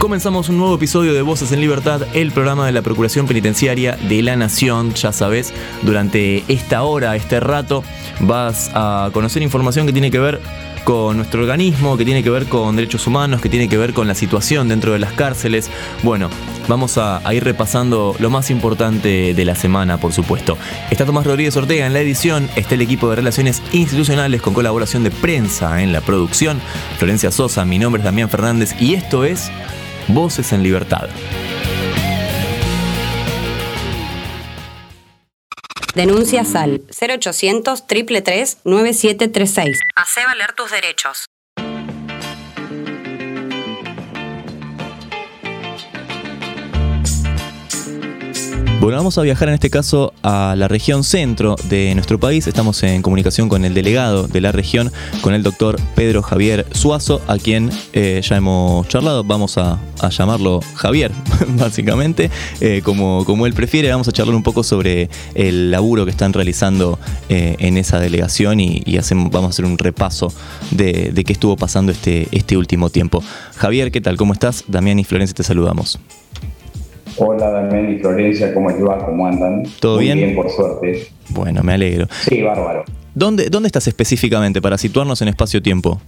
Comenzamos un nuevo episodio de Voces en Libertad, el programa de la Procuración Penitenciaria de la Nación. Ya sabes, durante esta hora, este rato, vas a conocer información que tiene que ver con nuestro organismo, que tiene que ver con derechos humanos, que tiene que ver con la situación dentro de las cárceles. Bueno, vamos a, ir repasando lo más importante de la semana, por supuesto. Está Tomás Rodríguez Ortega en la edición, está el equipo de Relaciones Institucionales con colaboración de prensa en la producción, Florencia Sosa, mi nombre es Damián Fernández y esto es Voces en Libertad. Denuncia SAL 0800 333 9736. Hace valer tus derechos. Bueno, vamos a viajar en este caso a la región centro de nuestro país. Estamos en comunicación con el delegado de la región, con el doctor Pedro Javier Suazo, a quien eh, ya hemos charlado. Vamos a, llamarlo Javier, básicamente, eh, como, como él prefiere. Vamos a charlar un poco sobre el laburo que están realizando eh, en esa delegación y, vamos a hacer un repaso de, de qué estuvo pasando este, este último tiempo. Javier, ¿qué tal? ¿Cómo estás? Damián y Florencia te saludamos. Hola Damián y Florencia, ¿cómo va? ¿Cómo andan? ¿Todo Muy bien? bien, por suerte. Bueno, me alegro. Sí, bárbaro. ¿Dónde, dónde estás específicamente para situarnos en espacio-tiempo?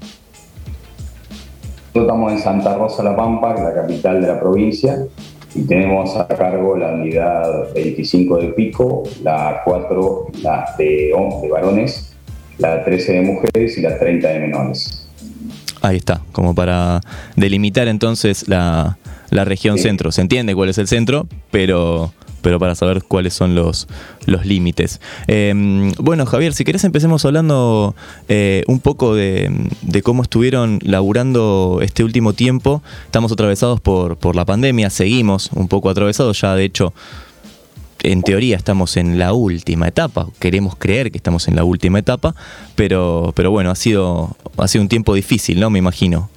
Nosotros estamos en Santa Rosa La Pampa, la capital de la provincia, y tenemos a cargo la unidad 25 de Pico, la 4 la de, de varones, la 13 de mujeres y la 30 de menores. Ahí está, como para delimitar entonces la, la región centro. Se entiende cuál es el centro, pero, pero para saber cuáles son los, los límites. Em, bueno, Javier, si querés empecemos hablando eh, un poco de, cómo estuvieron laburando este último tiempo. Estamos atravesados por, por la pandemia, seguimos un poco atravesados, ya de hecho en teoría estamos en la última etapa, queremos creer que estamos en la última etapa, pero, pero bueno, ha sido, ha sido un tiempo difícil, ¿no? Me imagino.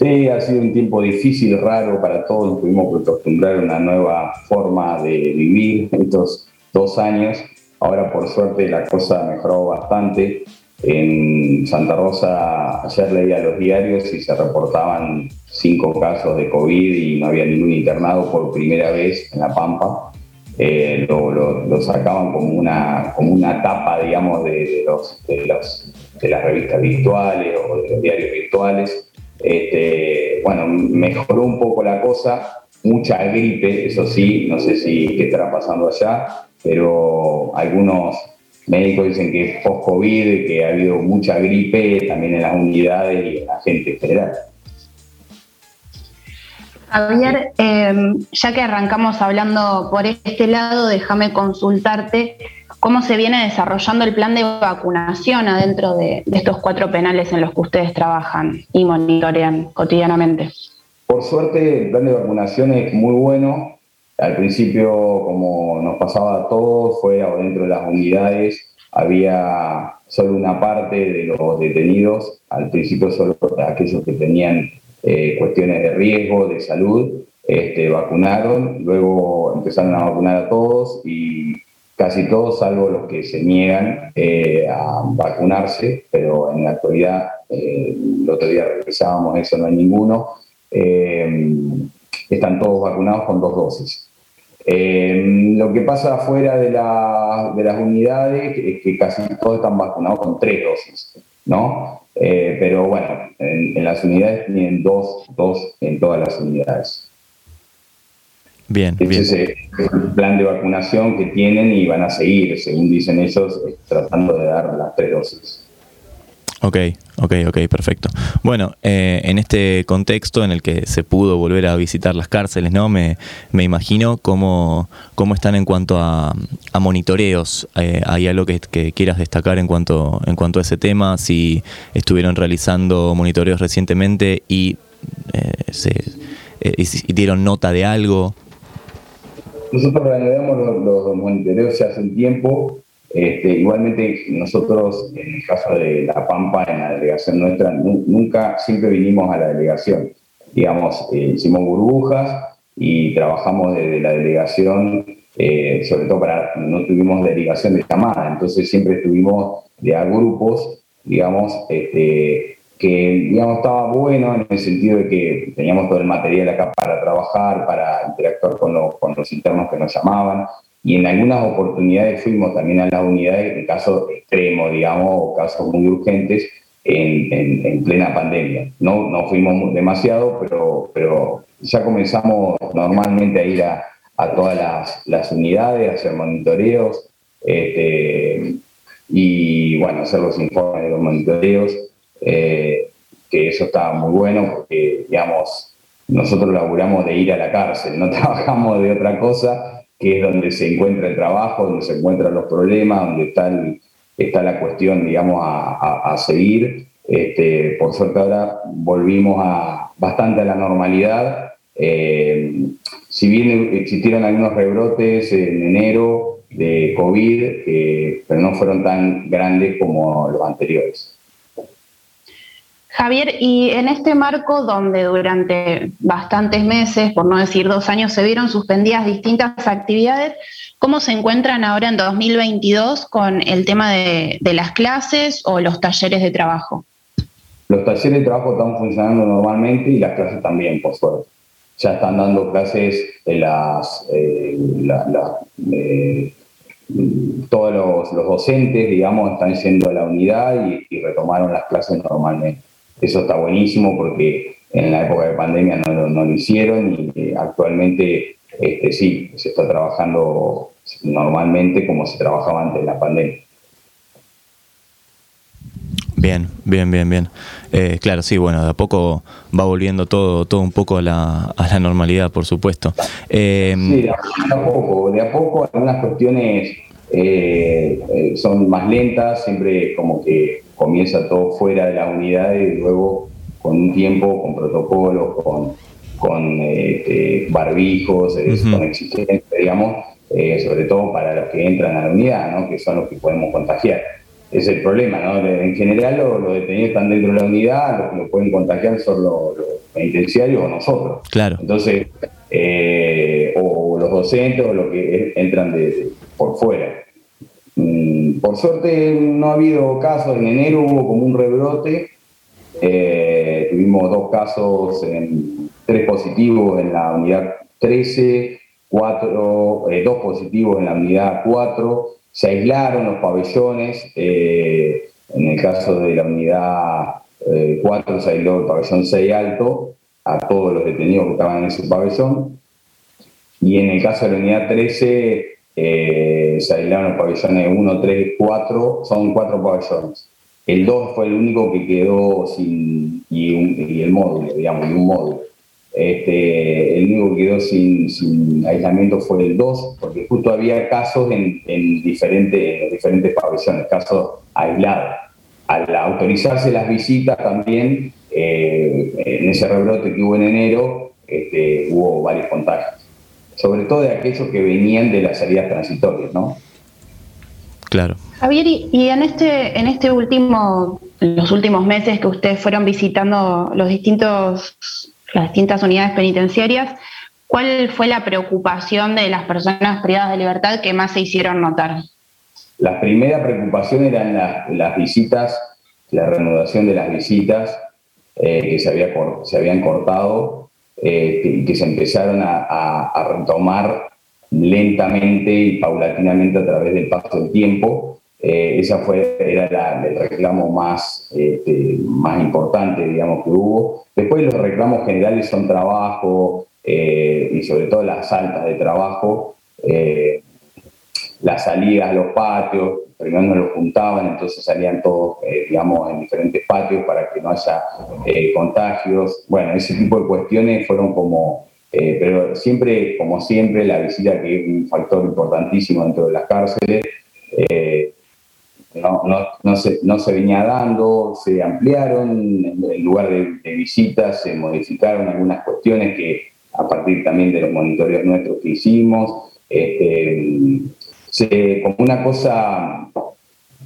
Sí, ha sido un tiempo difícil, raro para todos. Nos tuvimos que acostumbrar a una nueva forma de vivir estos dos años. Ahora, por suerte, la cosa mejoró bastante. En Santa Rosa, ayer leía los diarios y se reportaban cinco casos de COVID y no había ningún internado por primera vez en La Pampa. Eh, lo, sacaban como una, como una tapa, digamos, de, los, de, los, de las revistas virtuales o de los diarios virtuales este, bueno, mejoró un poco la cosa, mucha gripe, eso sí, no sé si qué estará pasando allá, pero algunos médicos dicen que es post-COVID, que ha habido mucha gripe también en las unidades y en la gente en general. Javier, em, ya que arrancamos hablando por este lado, déjame consultarte cómo se viene desarrollando el plan de vacunación adentro de, estos cuatro penales en los que ustedes trabajan y monitorean cotidianamente. Por suerte, el plan de vacunación es muy bueno. Al principio, como nos pasaba a todos, fue adentro de las unidades, había solo una parte de los detenidos, al principio solo aquellos que tenían eh, cuestiones de riesgo, de salud, este, vacunaron, luego empezaron a vacunar a todos y casi todos, salvo los que se niegan eh, a vacunarse, pero en la actualidad, eh, el otro día revisábamos eso, no hay ninguno, eh, están todos vacunados con dos dosis. lo que pasa afuera de, las unidades es que casi todos están vacunados con tres dosis, ¿no? pero bueno, en, en, las unidades tienen dos, dos en todas las unidades. Bien, Ese es el plan de vacunación que tienen y van a seguir, según dicen ellos, tratando de dar las tres dosis. Ok, ok, ok, perfecto. Bueno, eh, en este contexto en el que se pudo volver a visitar las cárceles, ¿no? Me, me imagino cómo, cómo están en cuanto a, monitoreos. Eh, ¿Hay algo que, quieras destacar en cuanto, en cuanto a ese tema? Si estuvieron realizando monitoreos recientemente y, eh, se, y dieron nota de algo. Nosotros reanudamos los, los monitoreos hace un tiempo Este, igualmente, nosotros, en el caso de La Pampa, en la delegación nuestra, nunca, siempre vinimos a la delegación. Digamos, eh, hicimos burbujas y trabajamos desde la delegación, eh, sobre todo para, no tuvimos delegación de llamada, entonces siempre estuvimos de a grupos, digamos, este, que digamos, estaba bueno en el sentido de que teníamos todo el material acá para trabajar, para interactuar con los, con los internos que nos llamaban, y en algunas oportunidades fuimos también a las unidades en casos extremos, digamos, o casos muy urgentes en, en, plena pandemia. No, no fuimos demasiado, pero, pero ya comenzamos normalmente a ir a, a todas las, las, unidades, a hacer monitoreos este, y, bueno, hacer los informes de los monitoreos, eh, que eso estaba muy bueno porque, digamos, nosotros laburamos de ir a la cárcel, no trabajamos de otra cosa que es donde se encuentra el trabajo, donde se encuentran los problemas, donde está, está la cuestión, digamos, a, seguir. Este, por suerte ahora volvimos a, bastante a la normalidad. Eh, si bien existieron algunos rebrotes en enero de COVID, eh, pero no fueron tan grandes como los anteriores. Javier, y en este marco donde durante bastantes meses, por no decir dos años, se vieron suspendidas distintas actividades, ¿cómo se encuentran ahora en 2022 con el tema de, las clases o los talleres de trabajo? Los talleres de trabajo están funcionando normalmente y las clases también, por suerte. Ya están dando clases las... Eh, eh, todos los, docentes, digamos, están yendo a la unidad y retomaron las clases normalmente. Eso está buenísimo porque en la época de pandemia no, lo hicieron y eh, actualmente este, sí, se está trabajando normalmente como se trabajaba antes de la pandemia. Bien, bien, bien, bien. Eh, claro, sí, bueno, de a poco va volviendo todo, todo un poco a la, a la normalidad, por supuesto. Eh, sí, de a, poco, de a poco algunas cuestiones son más lentas, siempre como que comienza todo fuera de la unidad y luego con un tiempo, con protocolos, con, con este, barbijos, eh, con existencia, digamos, eh, sobre todo para los que entran a la unidad, ¿no? que son los que podemos contagiar. Es el problema, ¿no? En general los, detenidos están dentro de la unidad, los que lo pueden contagiar son los, penitenciarios o nosotros. Claro. Entonces, eh, o los docentes o los que entran de, por fuera. Mm, por suerte no ha habido casos, en enero hubo como un rebrote, eh, tuvimos dos casos, tres positivos en la unidad 13, cuatro, eh, dos positivos en la unidad 4, se aislaron los pabellones, eh, en el caso de la unidad 4 se aisló el pabellón 6 alto a todos los detenidos que estaban en ese pabellón, y en el caso de la unidad 13 eh, se aislaron los pabellones 1, 3, 4, son cuatro pabellones. El 2 fue el único que quedó sin, y, el módulo, digamos, y un módulo. Este, el único que quedó sin, aislamiento fue el 2, porque justo había casos en, diferentes, diferentes pabellones, casos aislados. Al autorizarse las visitas también, eh, en ese rebrote que hubo en enero, este, hubo varios contagios sobre todo de aquellos que venían de las salidas transitorias, ¿no? Claro. Javier, y en este, en este último, los últimos meses que ustedes fueron visitando los distintos, las distintas unidades penitenciarias, ¿cuál fue la preocupación de las personas privadas de libertad que más se hicieron notar? La primera preocupación eran las, visitas, la reanudación de las visitas eh, que se, había, se habían cortado eh, que, se empezaron a, retomar lentamente y paulatinamente a través del paso del tiempo. Eh, esa fue, era el reclamo más, este, más importante, digamos, que hubo. Después los reclamos generales son trabajo eh, y sobre todo las altas de trabajo, las salidas los patios, primero no los juntaban, entonces salían todos, eh, digamos, en diferentes patios para que no haya eh, contagios. Bueno, ese tipo de cuestiones fueron como, eh, pero siempre, como siempre, la visita, que es un factor importantísimo dentro de las cárceles, no, no, no, se, no se venía dando, se ampliaron, en lugar de, visitas se modificaron algunas cuestiones que a partir también de los monitoreos nuestros que hicimos, este, como una cosa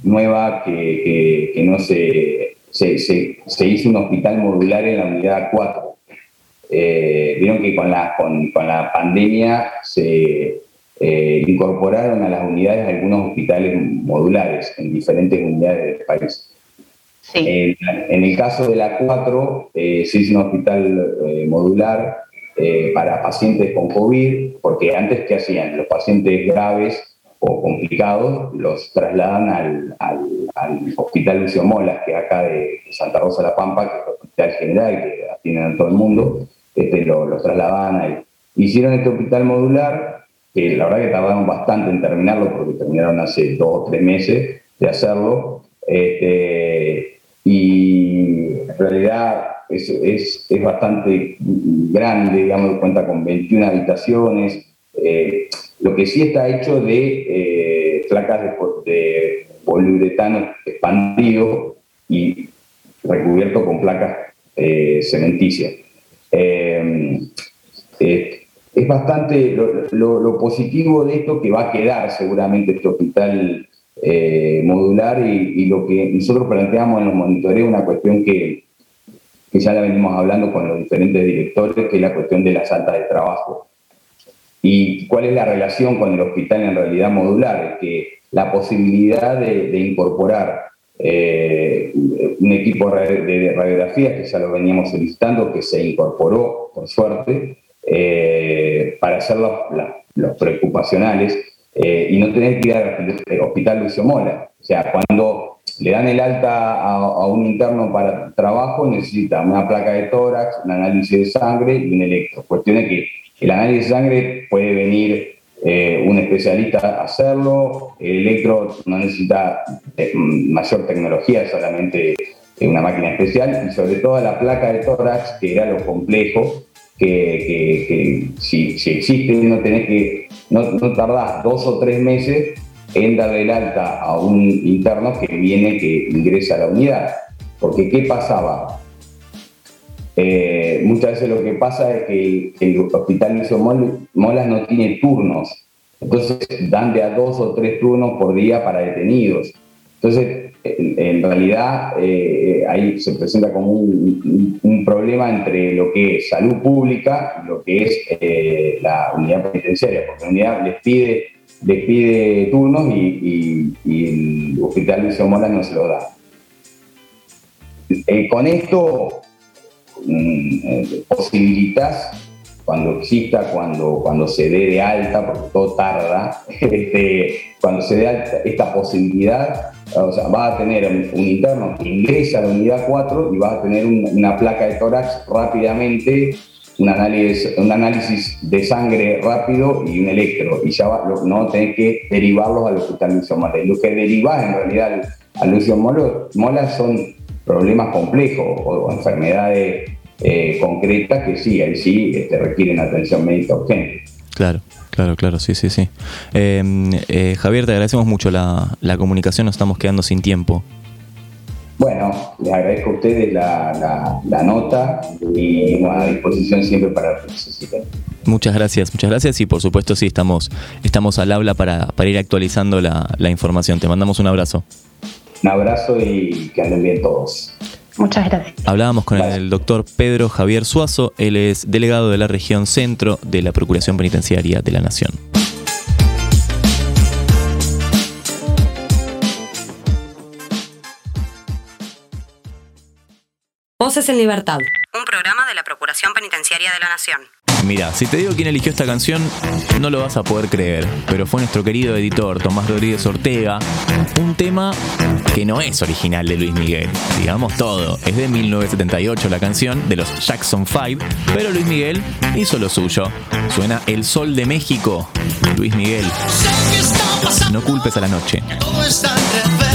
nueva que, no se se, hizo un hospital modular en la unidad 4. Eh, vieron que con la, con, la pandemia se eh, incorporaron a las unidades algunos hospitales modulares en diferentes unidades del país. en el caso de la 4, eh, se hizo un hospital modular para pacientes con COVID, porque antes, ¿qué hacían? Los pacientes graves o complicados, los trasladan al, al, Hospital Lucio Molas, que acá de Santa Rosa la Pampa, que es el hospital general que atienden a todo el mundo, este, lo, los trasladaban ahí. Hicieron este hospital modular, que la verdad que tardaron bastante en terminarlo, porque terminaron hace dos o tres meses de hacerlo, este, y en realidad es, es, es, bastante grande, digamos, cuenta con 21 habitaciones. Eh, lo que sí está hecho de eh, placas de, poliuretano expandido y recubierto con placas eh, cementicias. Eh, es bastante lo, positivo de esto que va a quedar seguramente este hospital modular y, lo que nosotros planteamos en los monitoreos, una cuestión que, que ya la venimos hablando con los diferentes directores, que es la cuestión de las altas de trabajo. ¿Y cuál es la relación con el hospital en realidad modular? Que la posibilidad de, incorporar eh, un equipo de radiografía, que ya lo veníamos solicitando, que se incorporó, por suerte, eh, para hacer los, preocupacionales eh, y no tener que ir al hospital Lucio Mola. O sea, cuando le dan el alta a, a, un interno para trabajo, necesita una placa de tórax, un análisis de sangre y un electro. Cuestiones que el análisis de sangre puede venir eh, un especialista a hacerlo, el electro no necesita eh, mayor tecnología, solamente una máquina especial, y sobre todo la placa de tórax, que era lo complejo, que, si, existe no tenés que, no, no tardás dos o tres meses en darle el alta a un interno que viene, que ingresa a la unidad. Porque ¿qué pasaba? Eh, muchas veces lo que pasa es que el hospital Lucio Molas no tiene turnos, entonces dan de a dos o tres turnos por día para detenidos. Entonces, en, realidad, eh, ahí se presenta como un, problema entre lo que es salud pública y lo que es eh, la unidad penitenciaria, porque la unidad les pide, les pide turnos y, el hospital Lucio Molas no se lo da. con esto eh, posibilitas cuando exista, cuando, cuando se dé de alta, porque todo tarda, este, cuando se dé alta esta posibilidad, o vas a tener un, interno que ingresa a la unidad 4 y vas a tener una placa de tórax rápidamente, un análisis, un análisis de sangre rápido y un electro, y ya no tenés que derivarlos al hospital Lucio Mola. Lo que derivas en realidad al, Lucio Mola son problemas complejos o, enfermedades eh, concretas que sí, ahí sí este, requieren atención médica urgente. Claro. Claro, claro, sí, sí, sí. Em, eh, Javier, te agradecemos mucho la, comunicación, nos estamos quedando sin tiempo. Bueno, les agradezco a ustedes la, nota y a disposición siempre para lo que necesiten. Muchas gracias, muchas gracias y por supuesto sí, estamos, estamos al habla para, para ir actualizando la, la información. Te mandamos un abrazo. Un abrazo y que anden bien todos. Muchas gracias. Hablábamos con el doctor Pedro Javier Suazo, él es delegado de la región centro de la Procuración Penitenciaria de la Nación. Voces en Libertad. Un programa de la Procuración Penitenciaria de la Nación. Mira, si te digo quién eligió esta canción, no lo vas a poder creer, pero fue nuestro querido editor Tomás Rodríguez Ortega, un tema que no es original de Luis Miguel, digamos todo, es de 1978 la canción de los Jackson 5, pero Luis Miguel hizo lo suyo. Suena El Sol de México, Luis Miguel. No culpes a la noche. A la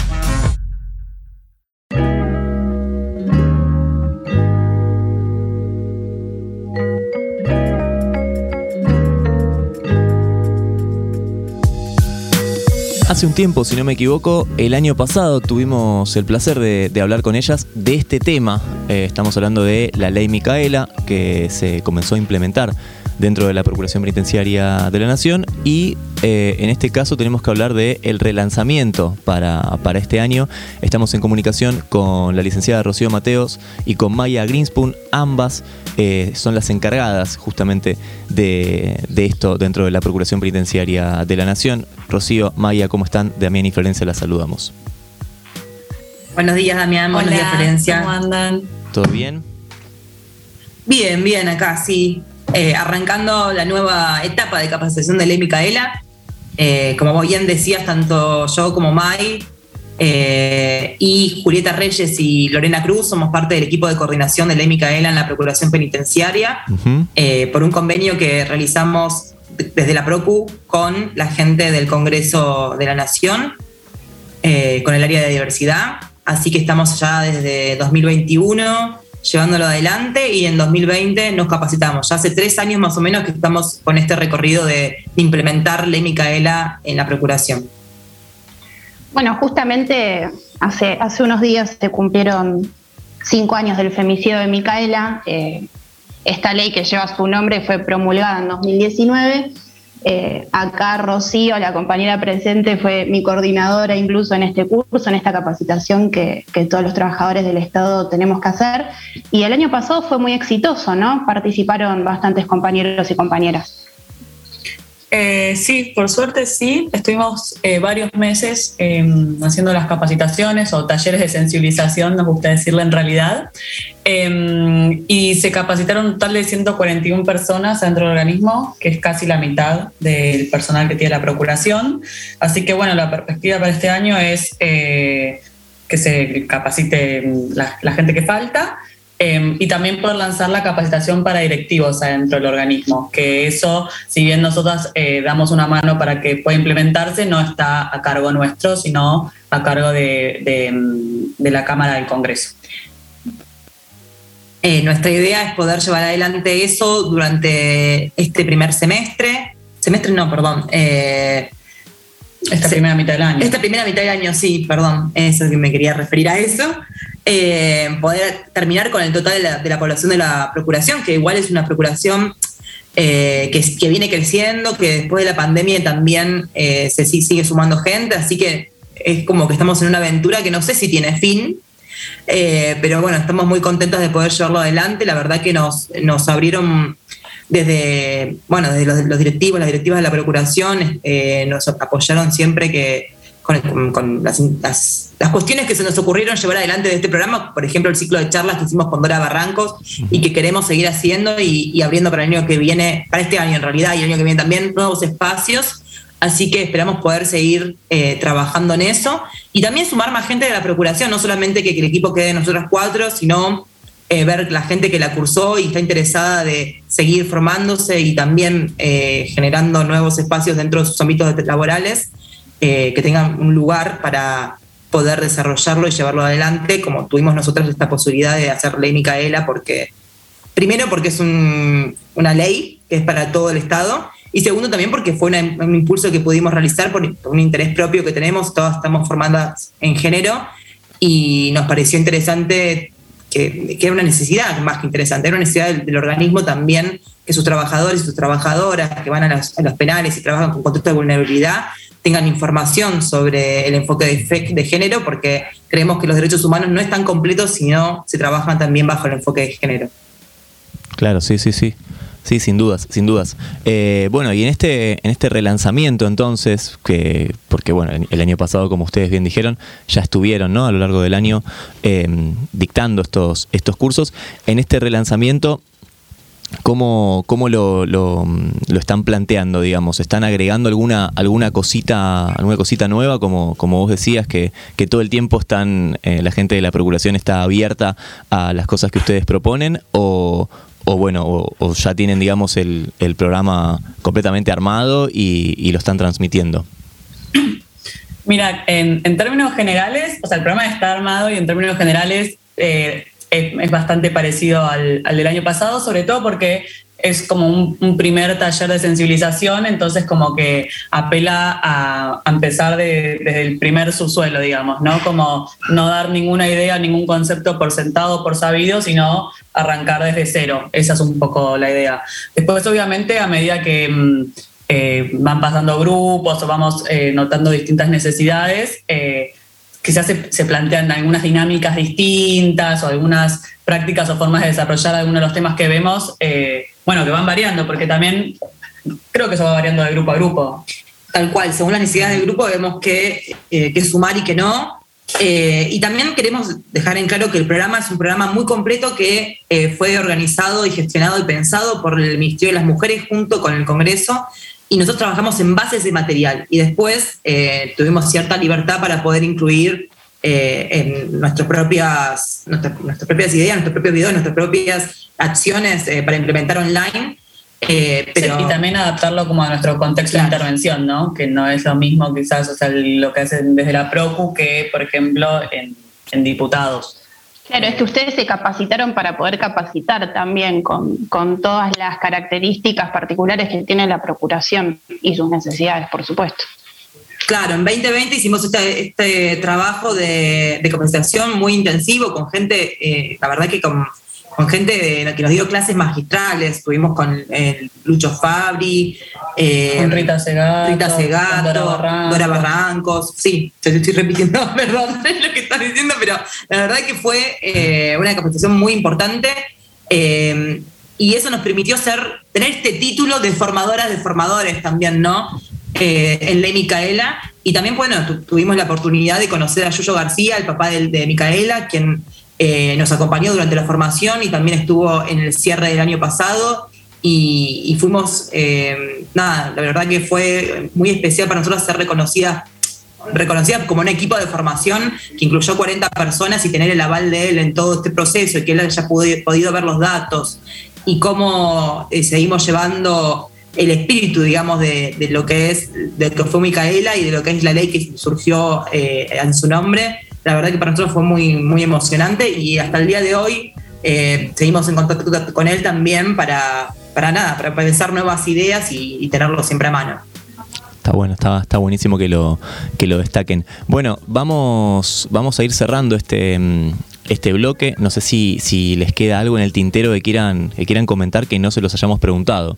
Hace un tiempo, si no me equivoco, el año pasado tuvimos el placer de, hablar con ellas de este tema. Eh, estamos hablando de la ley Micaela, que se comenzó a implementar dentro de la Procuración Penitenciaria de la Nación y eh, en este caso tenemos que hablar del el relanzamiento para, para este año. Estamos en comunicación con la licenciada Rocío Mateos y con Maya Greenspoon, ambas eh, son las encargadas justamente de, de esto dentro de la Procuración Penitenciaria de la Nación. Rocío, Maya, ¿cómo están? Damián y Florencia las saludamos. Buenos días, Damián. Buenos días, Florencia. ¿Cómo andan? ¿Todo bien? Bien, bien, acá sí. Eh, arrancando la nueva etapa de capacitación de ley Micaela. Eh, como bien decías, tanto yo como Mai eh, y Julieta Reyes y Lorena Cruz somos parte del equipo de coordinación de ley Micaela en la Procuración Penitenciaria por un convenio que realizamos desde la PROCU con la gente del Congreso de la Nación, con el área de diversidad. Así que estamos ya desde 2021 llevándolo adelante y en 2020 nos capacitamos. Ya hace tres años más o menos que estamos con este recorrido de, implementar ley Micaela en la Procuración. Bueno, justamente hace, hace unos días se cumplieron cinco años del femicidio de Micaela. Eh, esta ley que lleva su nombre fue promulgada en 2019. Eh, acá Rocío, la compañera presente, fue mi coordinadora incluso en este curso, en esta capacitación que, que todos los trabajadores del Estado tenemos que hacer. Y el año pasado fue muy exitoso, ¿no? Participaron bastantes compañeros y compañeras. Eh, sí, por suerte sí. Estuvimos eh, varios meses eh, haciendo las capacitaciones o talleres de sensibilización, nos gusta decirle en realidad. Eh, y se capacitaron un total de 141 personas dentro del organismo, que es casi la mitad del personal que tiene la Procuración. Así que bueno, la perspectiva para este año es eh, que se capacite la, la gente que falta. Eh, y también poder lanzar la capacitación para directivos adentro del organismo, que eso, si bien nosotras eh, damos una mano para que pueda implementarse, no está a cargo nuestro, sino a cargo de, de, de la Cámara del Congreso. Eh, nuestra idea es poder llevar adelante eso durante este primer semestre. Semestre no, perdón. Eh, Esta primera mitad del año. Esta primera mitad del año, sí, perdón, eso es que me quería referir a eso. Eh, poder terminar con el total de la, población de la procuración, que igual es una procuración eh, que, viene creciendo, que después de la pandemia también eh, se sigue sumando gente, así que es como que estamos en una aventura que no sé si tiene fin, pero bueno, estamos muy contentos de poder llevarlo adelante. La verdad que nos, nos abrieron desde, bueno, desde los, directivos, las directivas de la Procuración, nos apoyaron siempre que con, las, las- las cuestiones que se nos ocurrieron llevar adelante de este programa, por ejemplo, el ciclo de charlas que hicimos con Dora Barrancos y que queremos seguir haciendo y, abriendo para el año que viene, para este año en realidad, y el año que viene también, nuevos espacios. Así que esperamos poder seguir eh, trabajando en eso y también sumar más gente de la Procuración, no solamente que, el equipo quede de nosotras cuatro, sino eh, ver la gente que la cursó y está interesada de seguir formándose y también eh, generando nuevos espacios dentro de sus ámbitos laborales eh, que tengan un lugar para poder desarrollarlo y llevarlo adelante, como tuvimos nosotros esta posibilidad de hacer ley Micaela, porque primero porque es un- una ley que es para todo el Estado, y segundo también porque fue un impulso que pudimos realizar por, un interés propio que tenemos, todas estamos formadas en género, y nos pareció interesante que, que era una necesidad más que interesante, era una necesidad del, del organismo también que sus trabajadores y sus trabajadoras que van a los, a los penales y trabajan con contexto de vulnerabilidad tengan información sobre el enfoque de, género, porque creemos que los derechos humanos no están completos si no se trabajan también bajo el enfoque de género. Claro, sí, sí, sí. Sí, sin dudas, sin dudas. Eh, bueno, y en este, en este relanzamiento entonces, que, porque bueno, el año pasado, como ustedes bien dijeron, ya estuvieron ¿no? a lo largo del año eh, dictando estos, estos cursos. En este relanzamiento, ¿cómo, cómo lo, lo, están planteando, digamos? ¿Están agregando alguna, alguna cosita, alguna cosita nueva, como, como vos decías, que, que todo el tiempo están, eh, la gente de la Procuración está abierta a las cosas que ustedes proponen? ¿O, o bueno, o, ya tienen, digamos, el, programa completamente armado y, lo están transmitiendo? Mira, en, términos generales, o sea, el programa está armado y en términos generales eh, es, bastante parecido al, del año pasado, sobre todo porque es como un, primer taller de sensibilización, entonces como que apela a, empezar desde el primer subsuelo, digamos, ¿no? Como no dar ninguna idea, ningún concepto por sentado, por sabido, sino arrancar desde cero. Esa es un poco la idea. Después, obviamente, a medida que mm, eh, van pasando grupos o vamos eh, notando distintas necesidades, eh, quizás se, plantean algunas dinámicas distintas o algunas prácticas o formas de desarrollar algunos de los temas que vemos, eh, bueno, que van variando, porque también creo que eso va variando de grupo a grupo. Tal cual, según las necesidades del grupo vemos que, eh, sumar y que no. Eh, y también queremos dejar en claro que el programa es un programa muy completo que fue organizado y gestionado y pensado por el Ministerio de las Mujeres junto con el Congreso y nosotros trabajamos en bases de material y después eh, tuvimos cierta libertad para poder incluir eh, en nuestras propias, nuestras, propias ideas, nuestros propios videos, nuestras propias acciones eh, para implementar online. pero, y también adaptarlo como a nuestro contexto de intervención, ¿no? Que no es lo mismo quizás o sea, lo que hacen desde la PROCU que, por ejemplo, en, en diputados. Claro, es que ustedes se capacitaron para poder capacitar también con, todas las características particulares que tiene la Procuración y sus necesidades, por supuesto. Claro, en 2020 hicimos este, este trabajo de, capacitación muy intensivo con gente, eh, la verdad que con con gente que nos dio clases magistrales, estuvimos con Lucho Fabri, eh, con Rita Segato, Rita Segato Dora, Barrancos. sí, te estoy repitiendo, perdón, lo que estás diciendo, pero la verdad que fue eh, una capacitación muy importante eh, y eso nos permitió ser, tener este título de formadoras de formadores también, ¿no? en Ley Micaela y también, bueno, tuvimos la oportunidad de conocer a Yuyo García, el papá de, de Micaela, quien eh, nos acompañó durante la formación y también estuvo en el cierre del año pasado. Y, fuimos, eh, nada, la verdad que fue muy especial para nosotros ser reconocidas reconocida como un equipo de formación que incluyó 40 personas y tener el aval de él en todo este proceso y que él haya podido, ver los datos y cómo eh, seguimos llevando el espíritu, digamos, de, lo que es, de lo que fue Micaela y de lo que es la ley que surgió en su nombre la verdad que para nosotros fue muy, muy emocionante y hasta el día de hoy eh, seguimos en contacto con él también para, para nada, para pensar nuevas ideas y, tenerlo siempre a mano. Está bueno, está, está buenísimo que lo, que lo destaquen. Bueno, vamos, vamos a ir cerrando este, mm, este bloque. No sé si, si les queda algo en el tintero que quieran, que quieran comentar que no se los hayamos preguntado.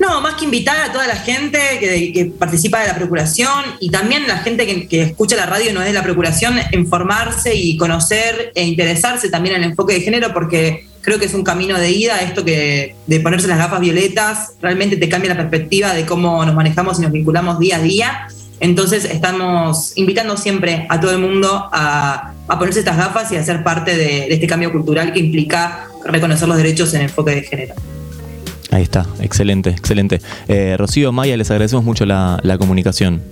No, más que invitar a toda la gente que, participa de la Procuración y también la gente que, escucha la radio y no es de la Procuración, informarse y conocer e interesarse también en el enfoque de género, porque creo que es un camino de ida, esto que de ponerse las gafas violetas realmente te cambia la perspectiva de cómo nos manejamos y nos vinculamos día a día. Entonces estamos invitando siempre a todo el mundo a, ponerse estas gafas y a ser parte de, de este cambio cultural que implica reconocer los derechos en el enfoque de género. Ahí está, excelente, excelente. Eh, Rocío, Maya, les agradecemos mucho la, comunicación.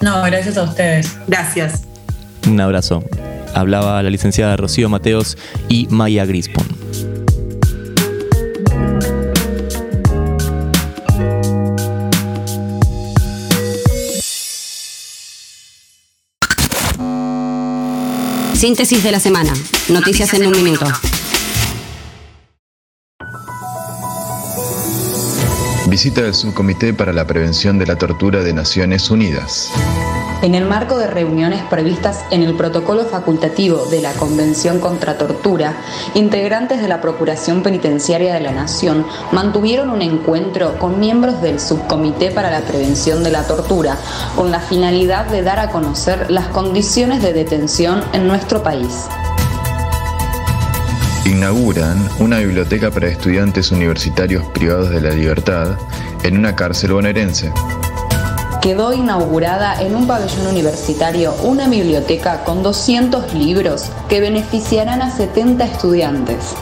No, gracias a ustedes. Gracias. Un abrazo. Hablaba la licenciada Rocío Mateos y Maya Grispon. Síntesis de la semana. Noticias en un minuto. Visita del Subcomité para la Prevención de la Tortura de Naciones Unidas. En el marco de reuniones previstas en el protocolo facultativo de la Convención contra Tortura, integrantes de la Procuración Penitenciaria de la Nación mantuvieron un encuentro con miembros del Subcomité para la Prevención de la Tortura, con la finalidad de dar a conocer las condiciones de detención en nuestro país inauguran una biblioteca para estudiantes universitarios privados de la libertad en una cárcel bonaerense. Quedó inaugurada en un pabellón universitario una biblioteca con 200 libros que beneficiarán a 70 estudiantes.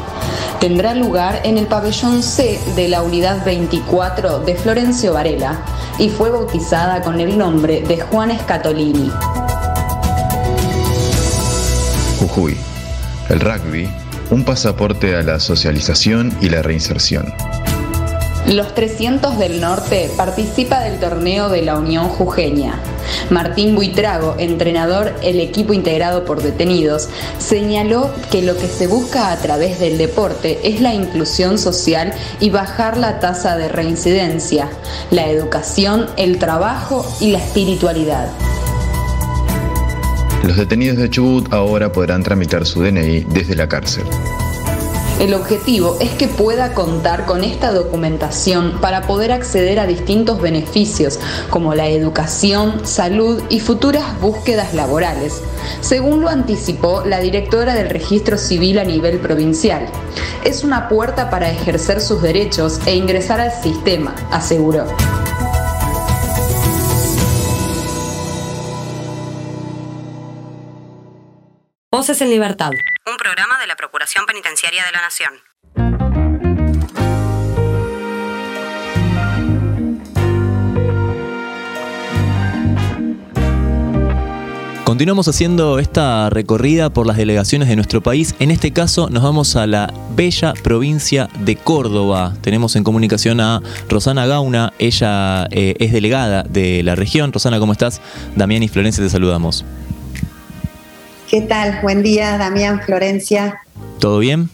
Tendrá lugar en el pabellón C de la unidad 24 de Florencio Varela y fue bautizada con el nombre de Juan Escatolini. Jujuy. El rugby un pasaporte a la socialización y la reinserción. Los 300 del Norte participa del torneo de la Unión Jujeña. Martín Buitrago, entrenador el equipo integrado por detenidos, señaló que lo que se busca a través del deporte es la inclusión social y bajar la tasa de reincidencia, la educación, el trabajo y la espiritualidad. Los detenidos de Chubut ahora podrán tramitar su DNI desde la cárcel. El objetivo es que pueda contar con esta documentación para poder acceder a distintos beneficios como la educación, salud y futuras búsquedas laborales, según lo anticipó la directora del Registro Civil a nivel provincial. Es una puerta para ejercer sus derechos e ingresar al sistema, aseguró. Voces en Libertad. Un programa de la Procuración Penitenciaria de la Nación. Continuamos haciendo esta recorrida por las delegaciones de nuestro país. En este caso nos vamos a la bella provincia de Córdoba. Tenemos en comunicación a Rosana Gauna. Ella eh, es delegada de la región. Rosana, ¿cómo estás? Damián y Florencia te saludamos. ¿Qué tal? Buen día, Damián, Florencia. ¿Todo bien?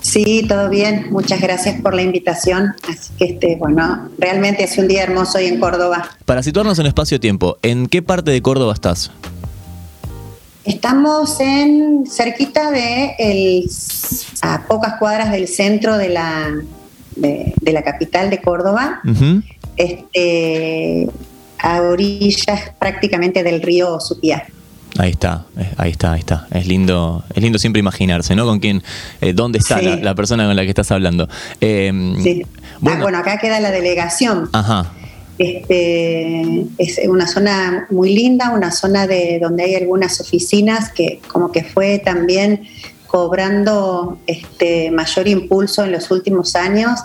Sí, todo bien. Muchas gracias por la invitación. Así que, este, bueno, realmente es un día hermoso hoy en Córdoba. Para situarnos en espacio-tiempo, ¿en qué parte de Córdoba estás? Estamos en cerquita de el, a pocas cuadras del centro de la de, de la capital de Córdoba, este, a orillas prácticamente del río Supiá. Ahí está, eh, ahí está, ahí está. Es lindo, es lindo siempre imaginarse, ¿no? Con quién, eh, dónde está Sí. la, la persona con la que estás hablando. Eh, Sí. Bueno. Ah, bueno, acá queda la delegación. Ajá. Este, es una zona muy linda, una zona de donde hay algunas oficinas que como que fue también cobrando este mayor impulso en los últimos años.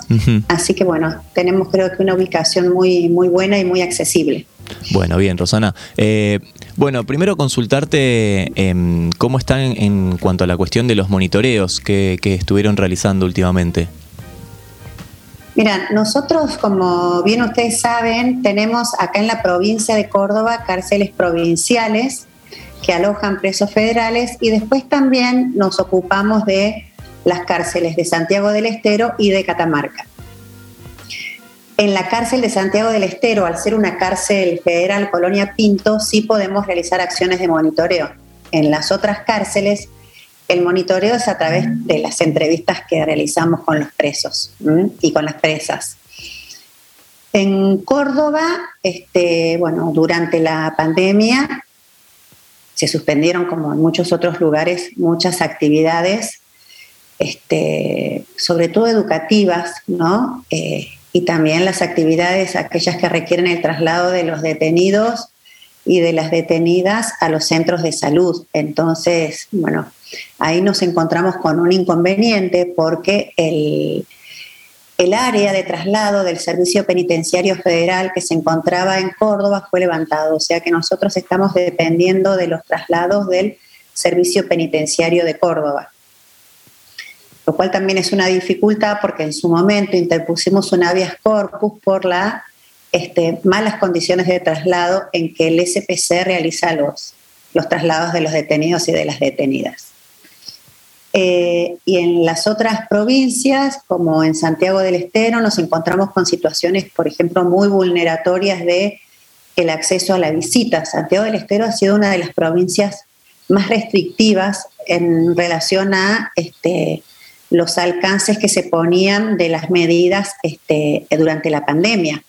Así que bueno, tenemos creo que una ubicación muy, muy buena y muy accesible. Bueno, bien, Rosana. Eh, bueno, primero consultarte em, cómo están en, cuanto a la cuestión de los monitoreos que, que estuvieron realizando últimamente. Mira, nosotros, como bien ustedes saben, tenemos acá en la provincia de Córdoba cárceles provinciales que alojan presos federales y después también nos ocupamos de las cárceles de Santiago del Estero y de Catamarca. En la cárcel de Santiago del Estero, al ser una cárcel federal Colonia Pinto, sí podemos realizar acciones de monitoreo. En las otras cárceles, el monitoreo es a través de las entrevistas que realizamos con los presos y con las presas. En Córdoba, este, bueno, durante la pandemia se suspendieron, como en muchos otros lugares, muchas actividades, este, sobre todo educativas, ¿no? Eh, y también las actividades, aquellas que requieren el traslado de los detenidos y de las detenidas a los centros de salud. Entonces, bueno, ahí nos encontramos con un inconveniente porque el, el área de traslado del Servicio Penitenciario Federal que se encontraba en Córdoba fue levantado, o sea que nosotros estamos dependiendo de los traslados del Servicio Penitenciario de Córdoba lo cual también es una dificultad porque en su momento interpusimos un habeas corpus por las este, malas condiciones de traslado en que el SPC realiza los, los traslados de los detenidos y de las detenidas. Eh, y en las otras provincias, como en Santiago del Estero, nos encontramos con situaciones, por ejemplo, muy vulneratorias de el acceso a la visita. Santiago del Estero ha sido una de las provincias más restrictivas en relación a este, los alcances que se ponían de las medidas este, durante la pandemia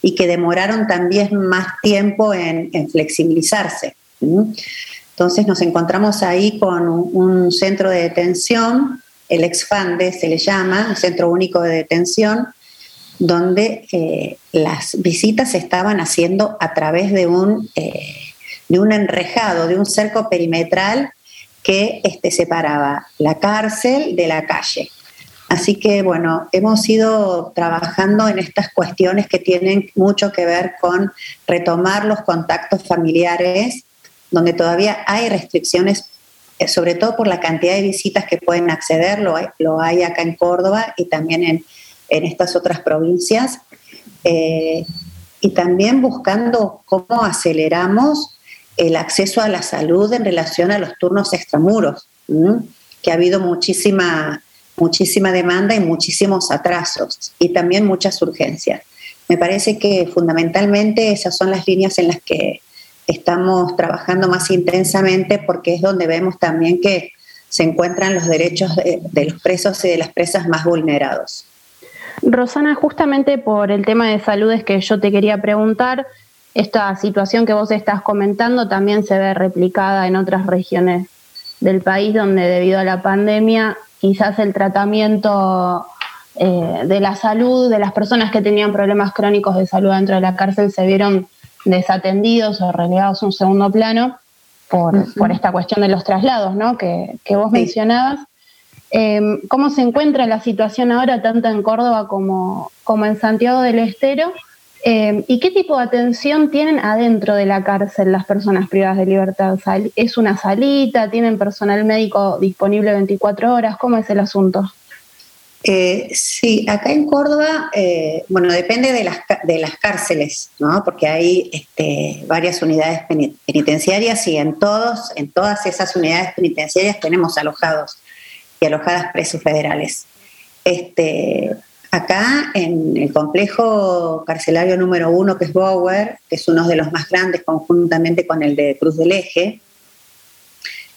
y que demoraron también más tiempo en, flexibilizarse. Entonces nos encontramos ahí con un, centro de detención, el EXFANDE se le llama, Centro Único de Detención, donde eh, las visitas se estaban haciendo a través de un, eh, de un enrejado, de un cerco perimetral que este, separaba la cárcel de la calle. Así que, bueno, hemos ido trabajando en estas cuestiones que tienen mucho que ver con retomar los contactos familiares, donde todavía hay restricciones eh, sobre todo por la cantidad de visitas que pueden acceder, lo hay, acá en Córdoba y también en, en estas otras provincias, eh, y también buscando cómo aceleramos el acceso a la salud en relación a los turnos extramuros, que ha habido muchísima, muchísima demanda y muchísimos atrasos y también muchas urgencias. Me parece que fundamentalmente esas son las líneas en las que estamos trabajando más intensamente porque es donde vemos también que se encuentran los derechos de, los presos y de las presas más vulnerados. Rosana, justamente por el tema de salud es que yo te quería preguntar, esta situación que vos estás comentando también se ve replicada en otras regiones del país donde debido a la pandemia quizás el tratamiento eh, de la salud de las personas que tenían problemas crónicos de salud dentro de la cárcel se vieron desatendidos o relegados a un segundo plano por, por esta cuestión de los traslados ¿no? que, que vos mencionabas. Em, ¿Cómo se encuentra la situación ahora tanto en Córdoba como, como en Santiago del Estero? Em, ¿Y qué tipo de atención tienen adentro de la cárcel las personas privadas de libertad? ¿Es una salita? ¿Tienen personal médico disponible 24 horas? ¿Cómo es el asunto? Eh, sí, acá en Córdoba, eh, bueno, depende de las, de las cárceles, ¿no? Porque hay este, varias unidades penitenciarias y en, todos, en todas esas unidades penitenciarias tenemos alojados y alojadas presos federales. Este, acá en el complejo carcelario número uno, que es Bower, que es uno de los más grandes conjuntamente con el de Cruz del Eje,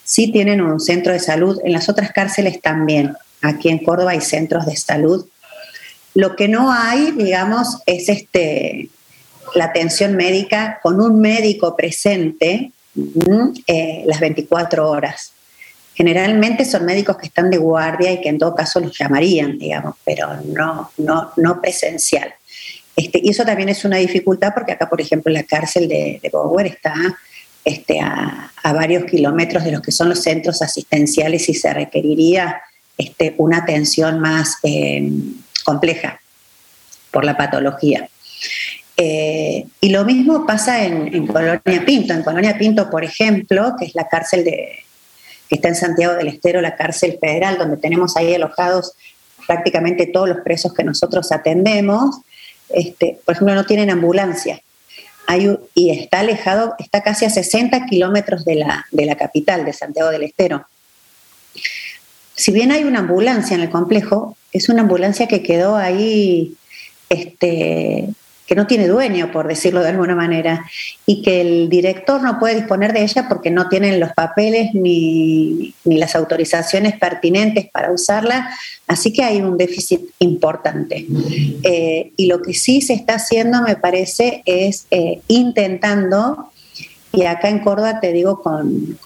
sí tienen un centro de salud, en las otras cárceles también Aquí en Córdoba hay centros de salud. Lo que no hay, digamos, es este, la atención médica con un médico presente eh, las 24 horas. Generalmente son médicos que están de guardia y que en todo caso los llamarían, digamos, pero no, no, no presencial. Este, y eso también es una dificultad porque acá, por ejemplo, la cárcel de, de está este, a, varios kilómetros de los que son los centros asistenciales y se requeriría este, una atención más eh, compleja por la patología. Eh, y lo mismo pasa en, Colonia Pinto. En Colonia Pinto, por ejemplo, que es la cárcel de, que está en Santiago del Estero, la cárcel federal, donde tenemos ahí alojados prácticamente todos los presos que nosotros atendemos, este, por ejemplo, no tienen ambulancia. Hay, y está alejado, está casi a 60 kilómetros de la, de la capital, de Santiago del Estero si bien hay una ambulancia en el complejo, es una ambulancia que quedó ahí, este, que no tiene dueño, por decirlo de alguna manera, y que el director no puede disponer de ella porque no tienen los papeles ni, las autorizaciones pertinentes para usarla, así que hay un déficit importante. Eh, y lo que sí se está haciendo, me parece, es eh, intentando y acá en Córdoba, te digo, con,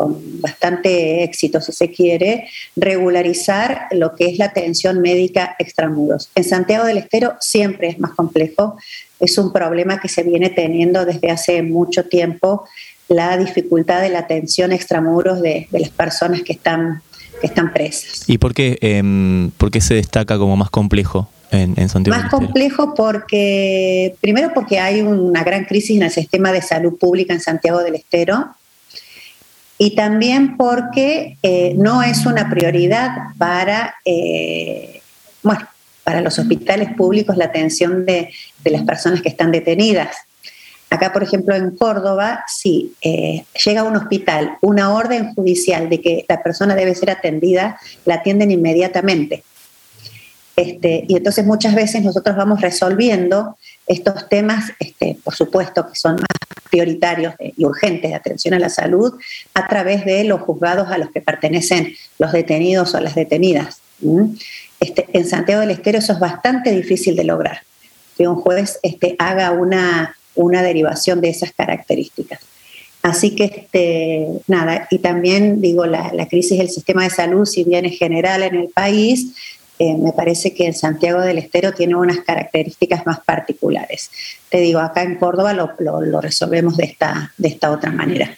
bastante éxito, si se quiere, regularizar lo que es la atención médica extramuros. En Santiago del Estero siempre es más complejo, es un problema que se viene teniendo desde hace mucho tiempo, la dificultad de la atención extramuros de, las personas que están, que están presas. ¿Y por qué, em, por qué se destaca como más complejo? en, Santiago Más complejo porque, primero porque hay una gran crisis en el sistema de salud pública en Santiago del Estero y también porque eh, no es una prioridad para, eh, bueno, para los hospitales públicos la atención de, las personas que están detenidas. Acá, por ejemplo, en Córdoba, si eh, llega a un hospital una orden judicial de que la persona debe ser atendida, la atienden inmediatamente. Este, y entonces muchas veces nosotros vamos resolviendo estos temas, este, por supuesto, que son prioritarios y urgentes de atención a la salud, a través de los juzgados a los que pertenecen los detenidos o las detenidas. Este, en Santiago del Estero eso es bastante difícil de lograr, que un juez este, haga una, una derivación de esas características. Así que, este, nada, y también digo, la, crisis del sistema de salud, si bien es general en el país, eh, me parece que en Santiago del Estero tiene unas características más particulares. Te digo, acá en Córdoba lo, resolvemos de esta, de esta otra manera.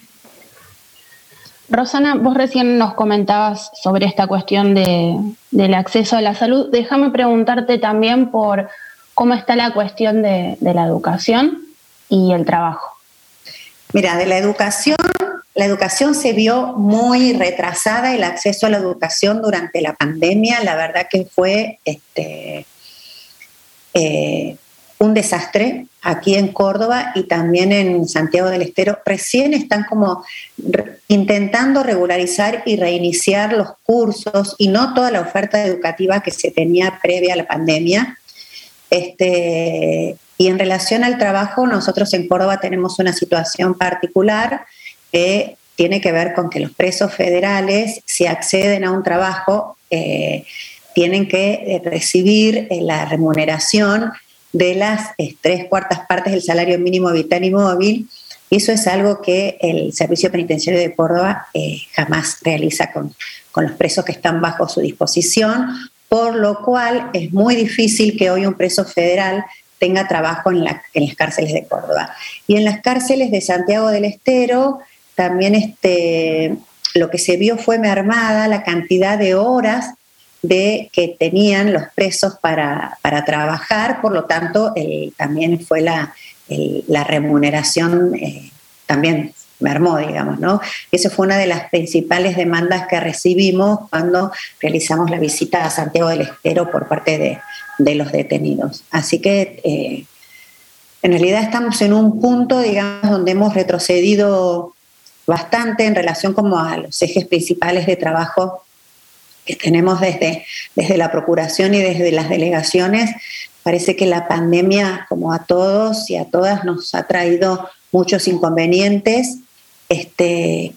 Rosana, vos recién nos comentabas sobre esta cuestión de, del acceso a la salud. Déjame preguntarte también por cómo está la cuestión de, de la educación y el trabajo. Mira, de la educación la educación se vio muy retrasada, el acceso a la educación durante la pandemia, la verdad que fue este, eh, un desastre aquí en Córdoba y también en Santiago del Estero. Recién están como intentando regularizar y reiniciar los cursos y no toda la oferta educativa que se tenía previa a la pandemia. Este, y en relación al trabajo, nosotros en Córdoba tenemos una situación particular que tiene que ver con que los presos federales, si acceden a un trabajo, eh, tienen que eh, recibir eh, la remuneración de las tres cuartas partes del salario mínimo vital y móvil. Eso es algo que el Servicio Penitenciario de Córdoba jamás realiza con, con los presos que están bajo su disposición, por lo cual es muy difícil que hoy un preso federal tenga trabajo en, en, las cárceles de Córdoba. Y en las cárceles de Santiago del Estero también este, lo que se vio fue mermada la cantidad de horas de que tenían los presos para, trabajar, por lo tanto también fue la, la remuneración eh, también mermó, digamos, ¿no? Esa fue una de las principales demandas que recibimos cuando realizamos la visita a Santiago del Estero por parte de, los detenidos. Así que eh, en realidad estamos en un punto, digamos, donde hemos retrocedido bastante en relación como a los ejes principales de trabajo que tenemos desde, desde la Procuración y desde las delegaciones. Parece que la pandemia, como a todos y a todas, nos ha traído muchos inconvenientes este,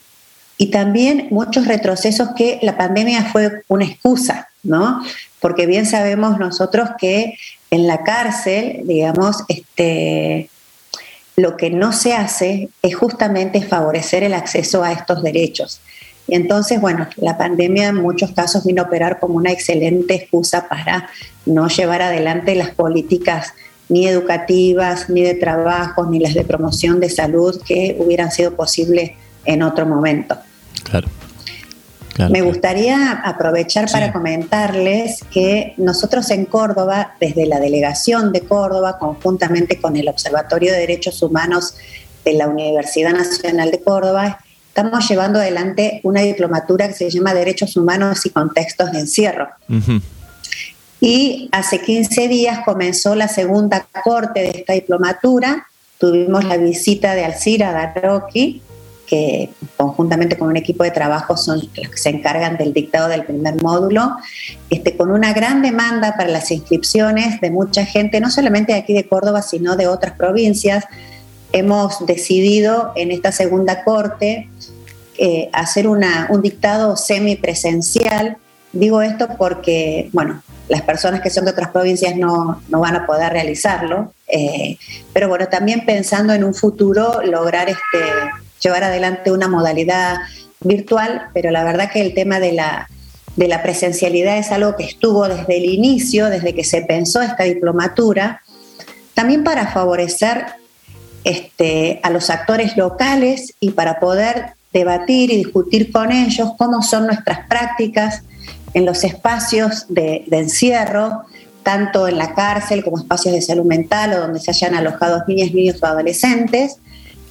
y también muchos retrocesos que la pandemia fue una excusa, ¿no? Porque bien sabemos nosotros que en la cárcel, digamos, este, lo que no se hace es justamente favorecer el acceso a estos derechos. Y entonces, bueno, la pandemia en muchos casos vino a operar como una excelente excusa para no llevar adelante las políticas ni educativas, ni de trabajo, ni las de promoción de salud que hubieran sido posibles en otro momento. Claro. Me gustaría aprovechar para comentarles que nosotros en Córdoba, desde la delegación de Córdoba, conjuntamente con el Observatorio de Derechos Humanos de la Universidad Nacional de Córdoba, estamos llevando adelante una diplomatura que se llama Derechos Humanos y Contextos de Encierro. Y hace 15 días comenzó la segunda corte de esta diplomatura. Tuvimos la visita de Alcira Daroki, que conjuntamente con un equipo de trabajo son los que se encargan del dictado del primer módulo, este, con una gran demanda para las inscripciones de mucha gente, no solamente de aquí de Córdoba, sino de otras provincias. Hemos decidido en esta segunda corte eh, hacer una, un dictado semipresencial. Digo esto porque, bueno, las personas que son de otras provincias no, no van a poder realizarlo, eh, pero bueno, también pensando en un futuro lograr este llevar adelante una modalidad virtual, pero la verdad que el tema de la, de la presencialidad es algo que estuvo desde el inicio, desde que se pensó esta diplomatura, también para favorecer este, a los actores locales y para poder debatir y discutir con ellos cómo son nuestras prácticas en los espacios de, de encierro, tanto en la cárcel como espacios de salud mental o donde se hayan alojado niñas, niños o adolescentes,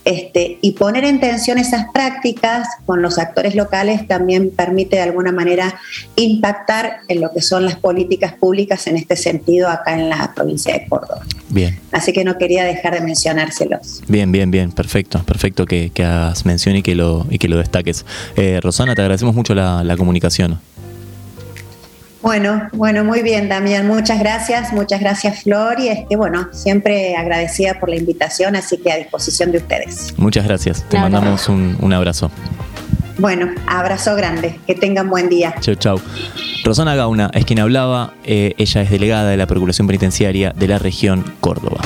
este, y poner en tensión esas prácticas con los actores locales también permite de alguna manera impactar en lo que son las políticas públicas en este sentido acá en la provincia de Córdoba. Bien. Así que no quería dejar de mencionárselos. Bien, bien, bien, perfecto, perfecto que, hagas mención y que lo, y que lo destaques. Eh, Rosana, te agradecemos mucho la, la comunicación. Bueno, bueno, muy bien, Damián. Muchas gracias, muchas gracias, Flor. Y es que, bueno, siempre agradecida por la invitación, así que a disposición de ustedes. Muchas gracias. Te mandamos un, abrazo. Bueno, abrazo grande. Que tengan buen día. Chau, chau. Rosana Gauna es quien hablaba. Eh, ella es delegada de la Procuración Penitenciaria de la región Córdoba.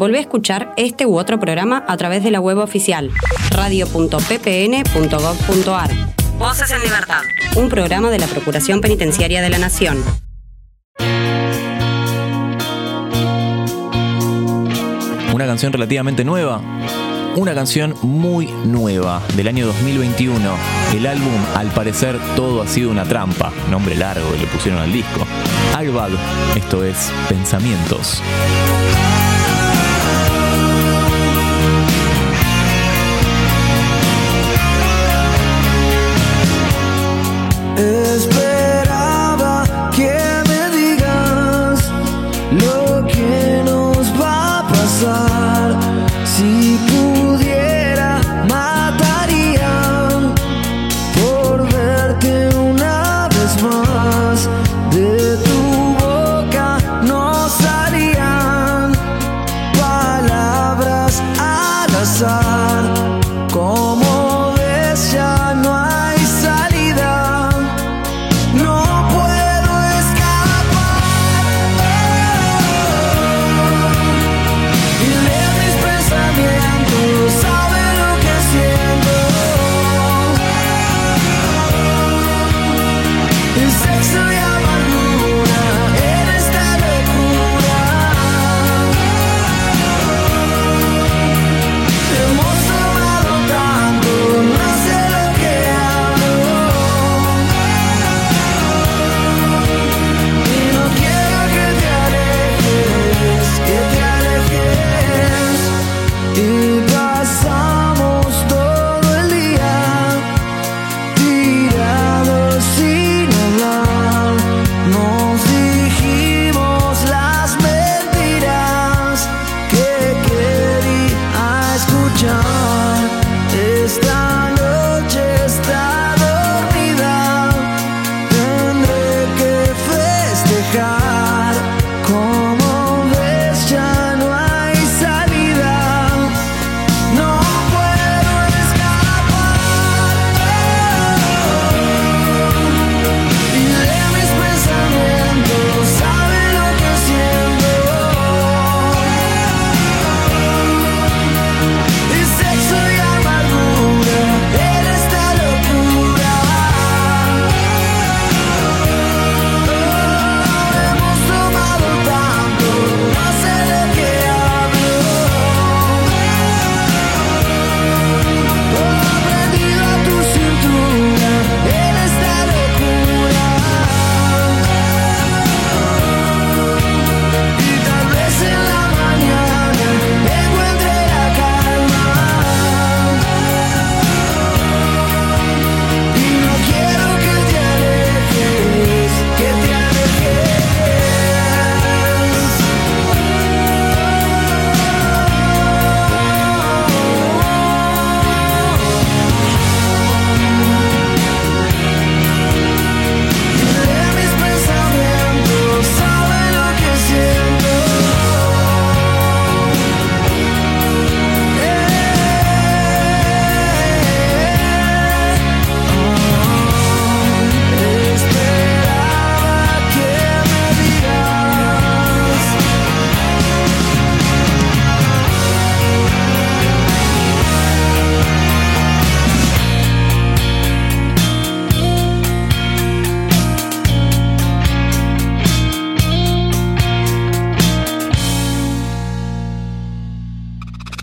Volvé a escuchar este u otro programa a través de la web oficial radio.ppn.gov.ar. Voces en Libertad. Un programa de la Procuración Penitenciaria de la Nación. Una canción relativamente nueva una canción muy nueva del año 2021. El álbum, al parecer, todo ha sido una trampa. Nombre largo que le pusieron al disco. Airbag, esto es Pensamientos.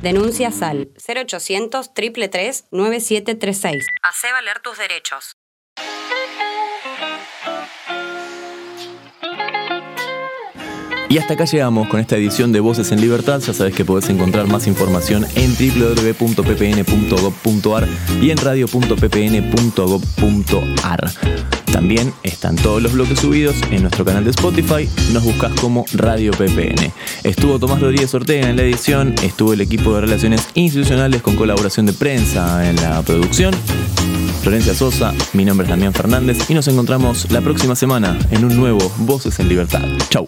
Denuncia SAL 0800 333 9736. Hacé valer tus derechos. Y hasta acá llegamos con esta edición de Voces en Libertad. Ya sabes que podés encontrar más información en www.ppn.gov.ar y en radio.ppn.gov.ar. También están todos los bloques subidos en nuestro canal de Spotify. Nos buscas como Radio PPN. Estuvo Tomás Rodríguez Ortega en la edición. Estuvo el equipo de Relaciones Institucionales con colaboración de prensa en la producción. Florencia Sosa, mi nombre es Damián Fernández y nos encontramos la próxima semana en un nuevo Voces en Libertad. Chau.